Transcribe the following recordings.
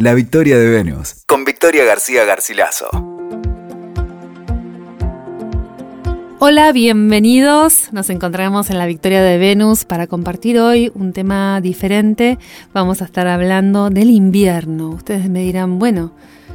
La victoria de Venus, con Victoria García Garcilaso. Hola, bienvenidos. Nos encontramos en la Victoria de Venus para compartir hoy un tema diferente. Vamos a estar hablando del invierno. Ustedes me dirán, bueno,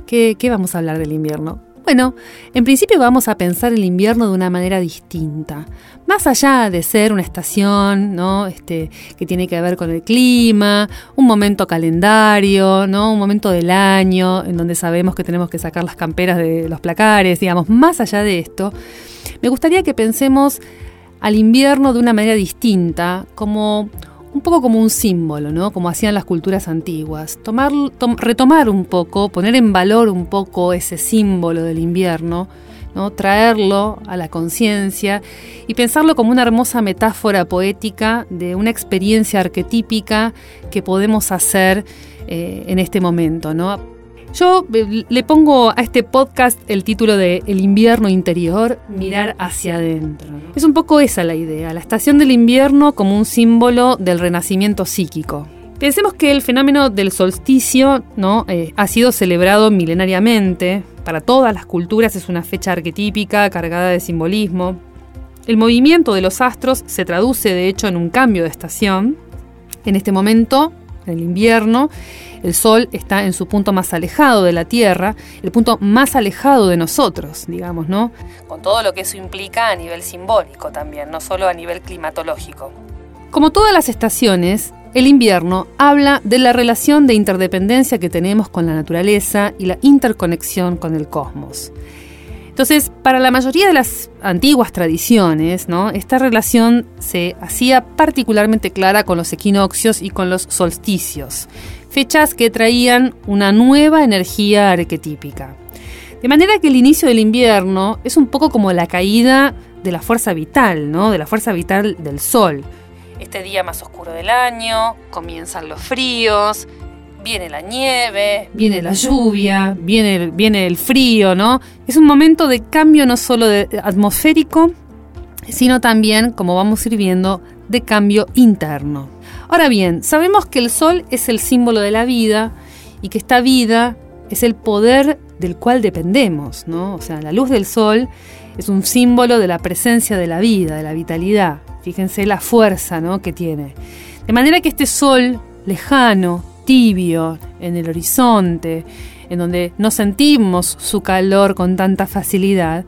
¿qué, qué vamos a hablar del invierno? Bueno, en principio vamos a pensar el invierno de una manera distinta. Más allá de ser una estación, ¿no? Este, que tiene que ver con el clima, un momento calendario, ¿no? Un momento del año en donde sabemos que tenemos que sacar las camperas de los placares, digamos, más allá de esto, me gustaría que pensemos al invierno de una manera distinta, como un poco como un símbolo, ¿no? Como hacían las culturas antiguas. Tomar, retomar un poco, poner en valor un poco ese símbolo del invierno, ¿no? Traerlo a la conciencia y pensarlo como una hermosa metáfora poética de una experiencia arquetípica que podemos hacer eh, en este momento, ¿no? Yo eh, le pongo a este podcast el título de El invierno interior, mirar hacia adentro. Es un poco esa la idea, la estación del invierno como un símbolo del renacimiento psíquico. Pensemos que el fenómeno del solsticio ¿no? Eh, ha sido celebrado milenariamente. Para todas las culturas es una fecha arquetípica cargada de simbolismo. El movimiento de los astros se traduce de hecho en un cambio de estación. En este momento, en el invierno, el Sol está en su punto más alejado de la Tierra, el punto más alejado de nosotros, digamos, ¿no? Con todo lo que eso implica a nivel simbólico también, no solo a nivel climatológico. Como todas las estaciones, el invierno habla de la relación de interdependencia que tenemos con la naturaleza y la interconexión con el cosmos. Entonces, para la mayoría de las antiguas tradiciones, ¿no? esta relación se hacía particularmente clara con los equinoccios y con los solsticios, fechas que traían una nueva energía arquetípica. De manera que el inicio del invierno es un poco como la caída de la fuerza vital, ¿no? de la fuerza vital del sol. Este día más oscuro del año, comienzan los fríos, viene la nieve, viene la lluvia, viene el, viene el frío, ¿no? Es un momento de cambio no solo de, atmosférico, sino también, como vamos a ir viendo, de cambio interno. Ahora bien, sabemos que el sol es el símbolo de la vida y que esta vida es el poder del cual dependemos, ¿no? O sea, la luz del sol es un símbolo de la presencia de la vida, de la vitalidad. Fíjense la fuerza, ¿no? que tiene. De manera que este sol lejano, tibio en el horizonte, en donde no sentimos su calor con tanta facilidad,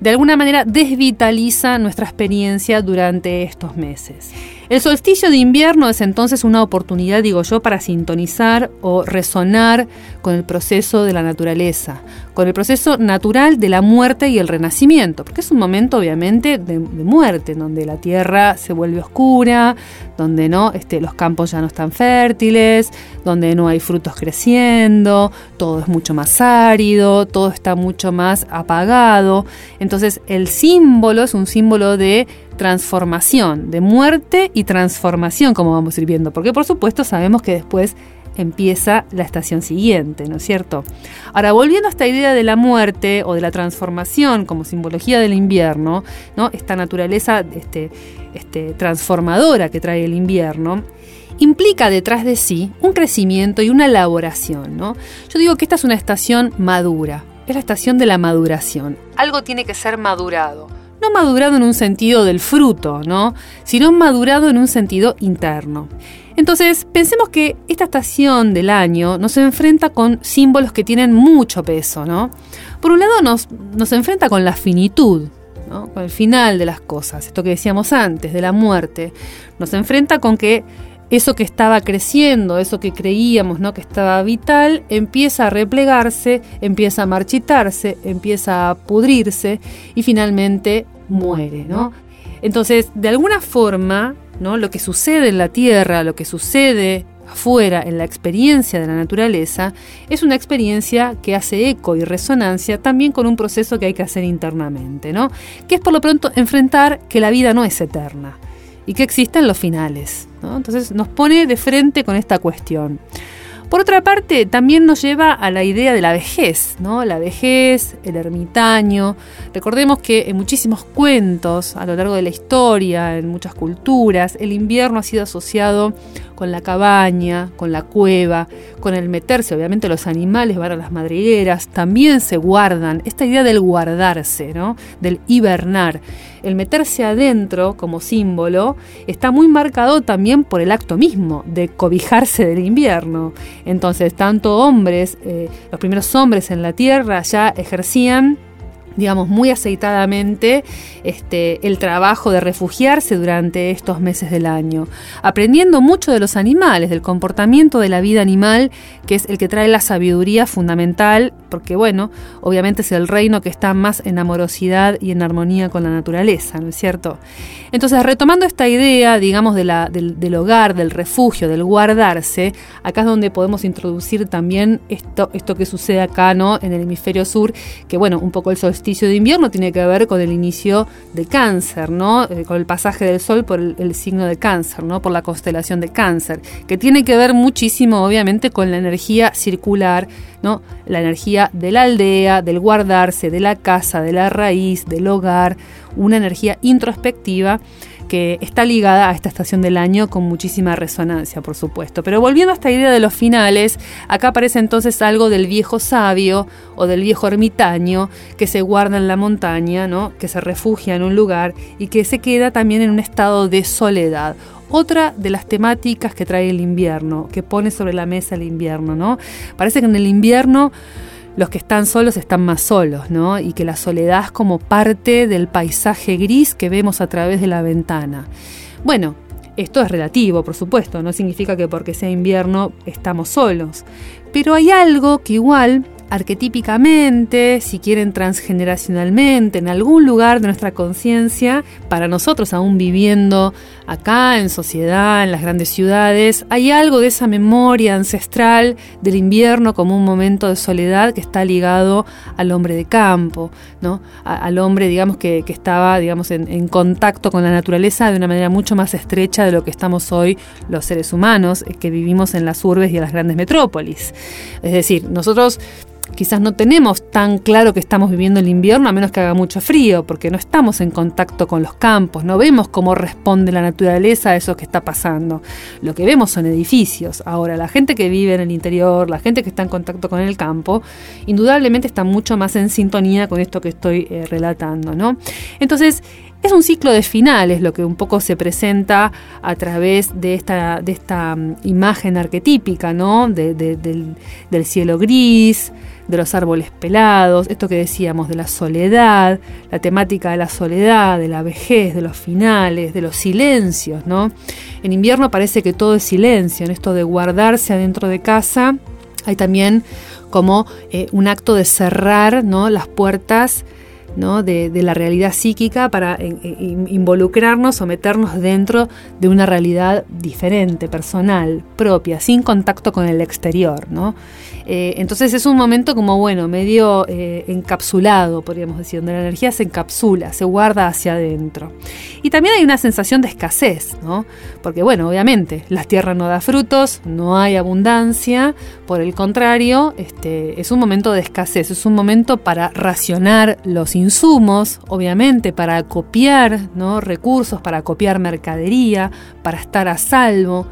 de alguna manera desvitaliza nuestra experiencia durante estos meses. El solsticio de invierno es entonces una oportunidad, digo yo, para sintonizar o resonar con el proceso de la naturaleza, con el proceso natural de la muerte y el renacimiento, porque es un momento obviamente de, muerte, donde la tierra se vuelve oscura, donde no, este, los campos ya no están fértiles, donde no hay frutos creciendo, todo es mucho más árido, todo está mucho más apagado. Entonces el símbolo es un símbolo de transformación, de muerte y transformación, como vamos a ir viendo, porque por supuesto sabemos que después empieza la estación siguiente, ¿no es cierto? Ahora, volviendo a esta idea de la muerte o de la transformación como simbología del invierno, ¿no? Esta naturaleza este, este, transformadora que trae el invierno, implica detrás de sí un crecimiento y una elaboración, ¿no? Yo digo que esta es una estación madura, es la estación de la maduración. Algo tiene que ser madurado no madurado en un sentido del fruto, ¿no? sino madurado en un sentido interno. Entonces, pensemos que esta estación del año nos enfrenta con símbolos que tienen mucho peso, ¿no? Por un lado nos, nos enfrenta con la finitud, ¿no? con el final de las cosas, esto que decíamos antes, de la muerte. Nos enfrenta con que eso que estaba creciendo, eso que creíamos ¿no? que estaba vital, empieza a replegarse, empieza a marchitarse, empieza a pudrirse y finalmente muere, ¿no? Entonces, de alguna forma, ¿no? Lo que sucede en la Tierra, lo que sucede afuera en la experiencia de la naturaleza, es una experiencia que hace eco y resonancia también con un proceso que hay que hacer internamente, ¿no? Que es por lo pronto enfrentar que la vida no es eterna y que existen los finales, Entonces nos pone de frente con esta cuestión. Por otra parte, también nos lleva a la idea de la vejez, ¿no? La vejez, el ermitaño. Recordemos que en muchísimos cuentos a lo largo de la historia, en muchas culturas, el invierno ha sido asociado con la cabaña, con la cueva, con el meterse. Obviamente los animales van a las madrigueras, también se guardan. Esta idea del guardarse, ¿no? Del hibernar. El meterse adentro como símbolo está muy marcado también por el acto mismo de cobijarse del invierno. Entonces, tanto hombres, eh, los primeros hombres en la tierra ya ejercían digamos, muy aceitadamente este, el trabajo de refugiarse durante estos meses del año, aprendiendo mucho de los animales, del comportamiento de la vida animal, que es el que trae la sabiduría fundamental, porque bueno, obviamente es el reino que está más en amorosidad y en armonía con la naturaleza, ¿no es cierto? Entonces, retomando esta idea, digamos, del, del hogar, del refugio, del guardarse, acá es donde podemos introducir también esto, esto que sucede acá, ¿no? En el hemisferio sur, que bueno, un poco el sol solsticio de invierno tiene que ver con el inicio de cáncer, ¿no? Eh, con el pasaje del sol por el, signo de cáncer, ¿no? por la constelación de cáncer, que tiene que ver muchísimo obviamente con la energía circular, ¿no? la energía de la aldea, del guardarse, de la casa, de la raíz, del hogar, una energía introspectiva que está ligada a esta estación del año con muchísima resonancia, por supuesto. Pero volviendo a esta idea de los finales, acá aparece entonces algo del viejo sabio o del viejo ermitaño que se guarda en la montaña, ¿no? que se refugia en un lugar y que se queda también en un estado de soledad otra de las temáticas que trae el invierno, que pone sobre la mesa el invierno, ¿no? Parece que en el invierno los que están solos están más solos, ¿no? Y que la soledad es como parte del paisaje gris que vemos a través de la ventana. Bueno, esto es relativo, por supuesto, no significa que porque sea invierno estamos solos, pero hay algo que igual arquetípicamente, si quieren transgeneracionalmente, en algún lugar de nuestra conciencia, para nosotros aún viviendo acá en sociedad, en las grandes ciudades, hay algo de esa memoria ancestral del invierno como un momento de soledad que está ligado al hombre de campo, ¿no? al hombre, digamos, que, estaba digamos, en, en, contacto con la naturaleza de una manera mucho más estrecha de lo que estamos hoy los seres humanos, eh, que vivimos en las urbes y en las grandes metrópolis. Es decir, nosotros quizás no tenemos tan claro que estamos viviendo el invierno a menos que haga mucho frío, porque no estamos en contacto con los campos, no vemos cómo responde la naturaleza a eso que está pasando. Lo que vemos son edificios. Ahora, la gente que vive en el interior, la gente que está en contacto con el campo, indudablemente está mucho más en sintonía con esto que estoy eh, relatando, ¿no? Entonces, es un ciclo de finales lo que un poco se presenta a través de esta, de esta mm, imagen arquetípica, ¿no? del, del, cielo gris, de los árboles pelados, esto que decíamos de la soledad, la temática de la soledad, de la vejez, de los finales, de los silencios, ¿no? En invierno parece que todo es silencio, en esto de guardarse adentro de casa, hay también como eh, un acto de cerrar, ¿no? Las puertas de, la realidad psíquica para involucrarnos o meternos dentro de una realidad diferente, personal, propia, sin contacto con el exterior. ¿no? Eh, entonces es un momento como, bueno, medio eh, encapsulado, podríamos decir, donde la energía se encapsula, se guarda hacia adentro. Y también hay una sensación de escasez, ¿no? porque bueno, obviamente, la tierra no da frutos, no hay abundancia, por el contrario, este, es un momento de escasez, es un momento para racionar los insumos, obviamente, para copiar ¿no? recursos, para copiar mercadería, para estar a salvo.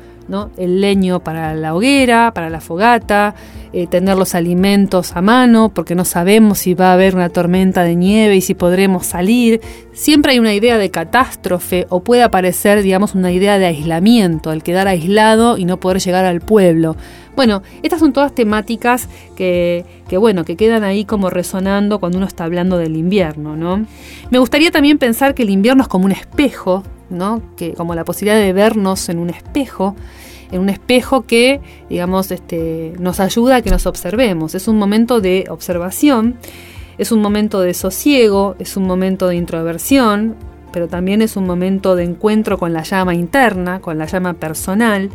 El leño para la hoguera, para la fogata, eh, tener los alimentos a mano, porque no sabemos si va a haber una tormenta de nieve y si podremos salir. Siempre hay una idea de catástrofe o puede aparecer, digamos, una idea de aislamiento, el quedar aislado y no poder llegar al pueblo. Bueno, estas son todas temáticas que, bueno, que quedan ahí como resonando cuando uno está hablando del invierno, ¿no? Me gustaría también pensar que el invierno es como un espejo, ¿no? Que como la posibilidad de vernos en un espejo, en un espejo que, digamos, este, nos ayuda a que nos observemos. Es un momento de observación, es un momento de sosiego, es un momento de introversión, pero también es un momento de encuentro con la llama interna, con la llama personal.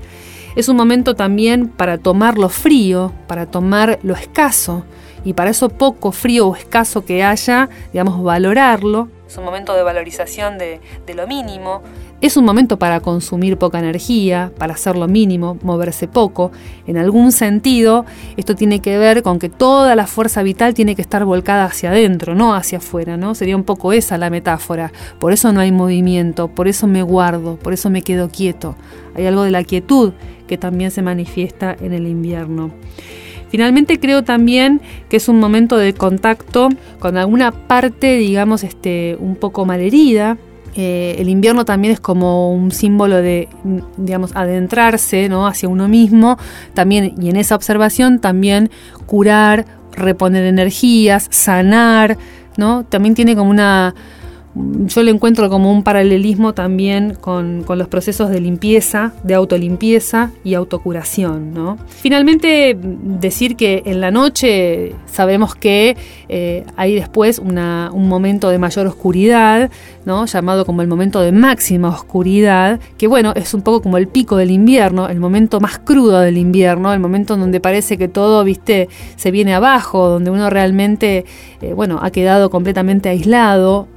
Es un momento también para tomar lo frío, para tomar lo escaso y para eso poco frío o escaso que haya, digamos, valorarlo. Es un momento de valorización de, lo mínimo. Es un momento para consumir poca energía, para hacer lo mínimo, moverse poco. En algún sentido, esto tiene que ver con que toda la fuerza vital tiene que estar volcada hacia adentro, no hacia afuera, ¿no? Sería un poco esa la metáfora. Por eso no hay movimiento, por eso me guardo, por eso me quedo quieto. Hay algo de la quietud que también se manifiesta en el invierno. Finalmente creo también que es un momento de contacto con alguna parte, digamos, este, un poco malherida. Eh, el invierno también es como un símbolo de, digamos, adentrarse ¿no? hacia uno mismo, también, y en esa observación también curar, reponer energías, sanar, ¿no? También tiene como una yo le encuentro como un paralelismo también con, los procesos de limpieza, de autolimpieza y autocuración. ¿no? Finalmente, decir que en la noche sabemos que eh, hay después un momento de mayor oscuridad, ¿no? llamado como el momento de máxima oscuridad, que bueno, es un poco como el pico del invierno, el momento más crudo del invierno, el momento en donde parece que todo, viste, se viene abajo, donde uno realmente, eh, bueno, ha quedado completamente aislado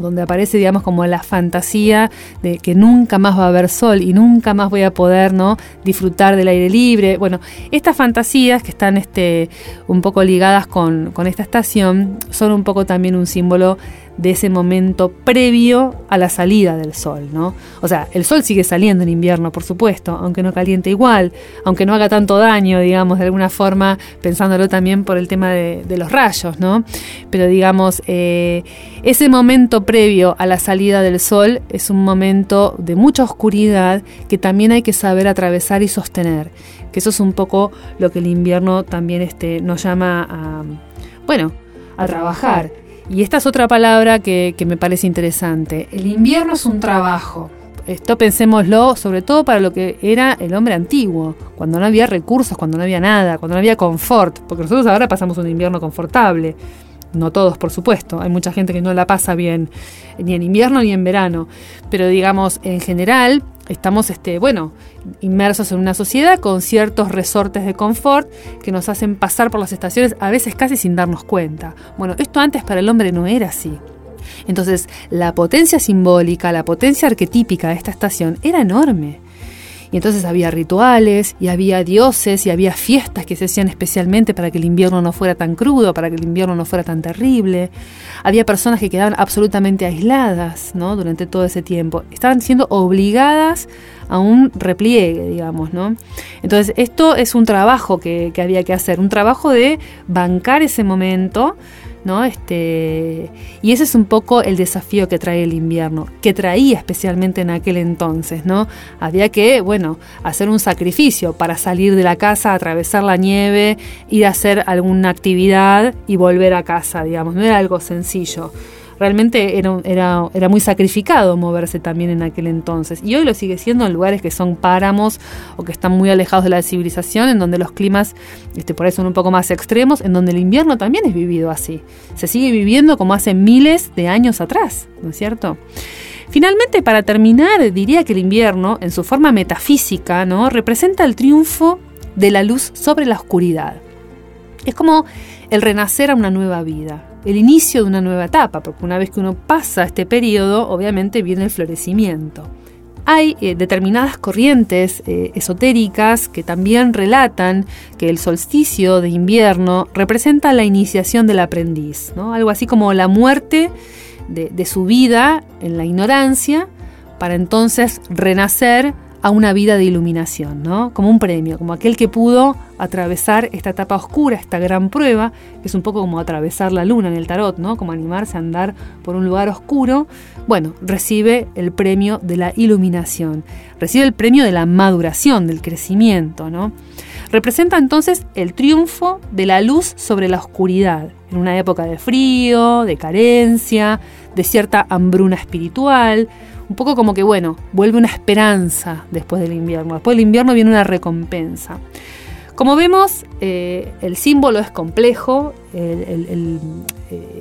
donde aparece, digamos, como la fantasía de que nunca más va a haber sol y nunca más voy a poder, ¿no? Disfrutar del aire libre. Bueno, estas fantasías que están este, un poco ligadas con, con esta estación son un poco también un símbolo de ese momento previo a la salida del sol, ¿no? O sea, el sol sigue saliendo en invierno, por supuesto, aunque no caliente igual, aunque no haga tanto daño, digamos, de alguna forma, pensándolo también por el tema de, los rayos, ¿no? Pero digamos, eh, ese momento previo a la salida del sol es un momento de mucha oscuridad que también hay que saber atravesar y sostener, que eso es un poco lo que el invierno también este, nos llama a, bueno, a trabajar y esta es otra palabra que, me parece interesante. El invierno es un trabajo. Esto pensémoslo sobre todo para lo que era el hombre antiguo, cuando no había recursos, cuando no había nada, cuando no había confort, porque nosotros ahora pasamos un invierno confortable. No todos, por supuesto. Hay mucha gente que no la pasa bien, ni en invierno ni en verano. Pero digamos, en general, estamos, este, bueno, inmersos en una sociedad con ciertos resortes de confort que nos hacen pasar por las estaciones a veces casi sin darnos cuenta. Bueno, esto antes para el hombre no era así. Entonces, la potencia simbólica, la potencia arquetípica de esta estación era enorme. Y entonces había rituales, y había dioses, y había fiestas que se hacían especialmente para que el invierno no fuera tan crudo, para que el invierno no fuera tan terrible. Había personas que quedaban absolutamente aisladas ¿no? durante todo ese tiempo. Estaban siendo obligadas a un repliegue, digamos, ¿no? Entonces, esto es un trabajo que, que había que hacer, un trabajo de bancar ese momento, ¿no? Este, y ese es un poco el desafío que trae el invierno, que traía especialmente en aquel entonces, ¿no? Había que, bueno, hacer un sacrificio para salir de la casa, atravesar la nieve, ir a hacer alguna actividad y volver a casa, digamos, no era algo sencillo realmente era, era, era muy sacrificado moverse también en aquel entonces. Y hoy lo sigue siendo en lugares que son páramos o que están muy alejados de la civilización, en donde los climas este, por ahí son un poco más extremos, en donde el invierno también es vivido así. Se sigue viviendo como hace miles de años atrás, ¿no es cierto? Finalmente, para terminar, diría que el invierno, en su forma metafísica, ¿no? representa el triunfo de la luz sobre la oscuridad. Es como el renacer a una nueva vida el inicio de una nueva etapa, porque una vez que uno pasa este periodo, obviamente viene el florecimiento. Hay eh, determinadas corrientes eh, esotéricas que también relatan que el solsticio de invierno representa la iniciación del aprendiz, ¿no? algo así como la muerte de, de su vida en la ignorancia para entonces renacer a una vida de iluminación, ¿no? Como un premio, como aquel que pudo atravesar esta etapa oscura, esta gran prueba, que es un poco como atravesar la luna en el tarot, ¿no? Como animarse a andar por un lugar oscuro. Bueno, recibe el premio de la iluminación, recibe el premio de la maduración, del crecimiento, ¿no? Representa entonces el triunfo de la luz sobre la oscuridad, en una época de frío, de carencia, de cierta hambruna espiritual, un poco como que, bueno, vuelve una esperanza después del invierno. Después del invierno viene una recompensa. Como vemos, eh, el símbolo es complejo, eh,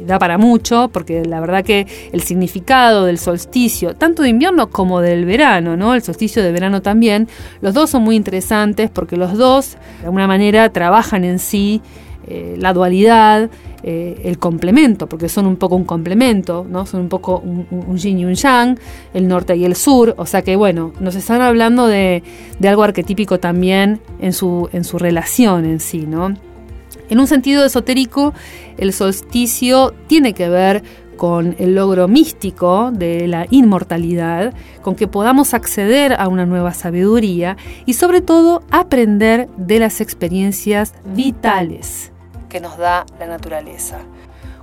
da para mucho, porque la verdad que el significado del solsticio, tanto de invierno como del verano, ¿no? el solsticio de verano también, los dos son muy interesantes porque los dos, de alguna manera, trabajan en sí eh, la dualidad, eh, el complemento, porque son un poco un complemento, ¿no? Son un poco un, yin y un yang, el norte y el sur, o sea que bueno, nos están hablando de, algo arquetípico también en su, en su relación en sí, ¿no? En un sentido esotérico, el solsticio tiene que ver con el logro místico de la inmortalidad, con que podamos acceder a una nueva sabiduría y sobre todo aprender de las experiencias vitales que nos da la naturaleza.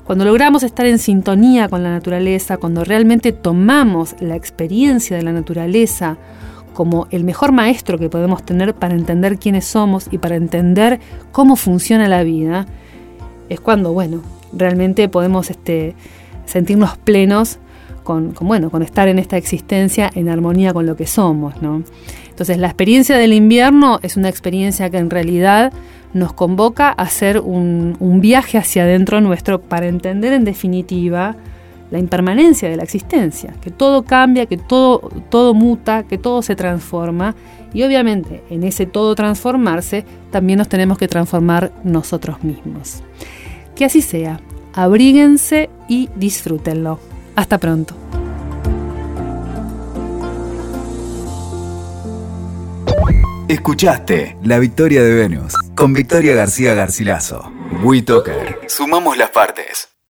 Cuando logramos estar en sintonía con la naturaleza, cuando realmente tomamos la experiencia de la naturaleza como el mejor maestro que podemos tener para entender quiénes somos y para entender cómo funciona la vida, es cuando, bueno, realmente podemos este, sentirnos plenos con, bueno, con estar en esta existencia en armonía con lo que somos. ¿no? Entonces la experiencia del invierno es una experiencia que en realidad nos convoca a hacer un, viaje hacia adentro nuestro para entender en definitiva la impermanencia de la existencia, que todo cambia, que todo, todo muta, que todo se transforma y obviamente en ese todo transformarse también nos tenemos que transformar nosotros mismos. Que así sea, abríguense y disfrútenlo. Hasta pronto. Escuchaste La Victoria de Venus con Victoria García Garcilaso. WeToker. Sumamos las partes.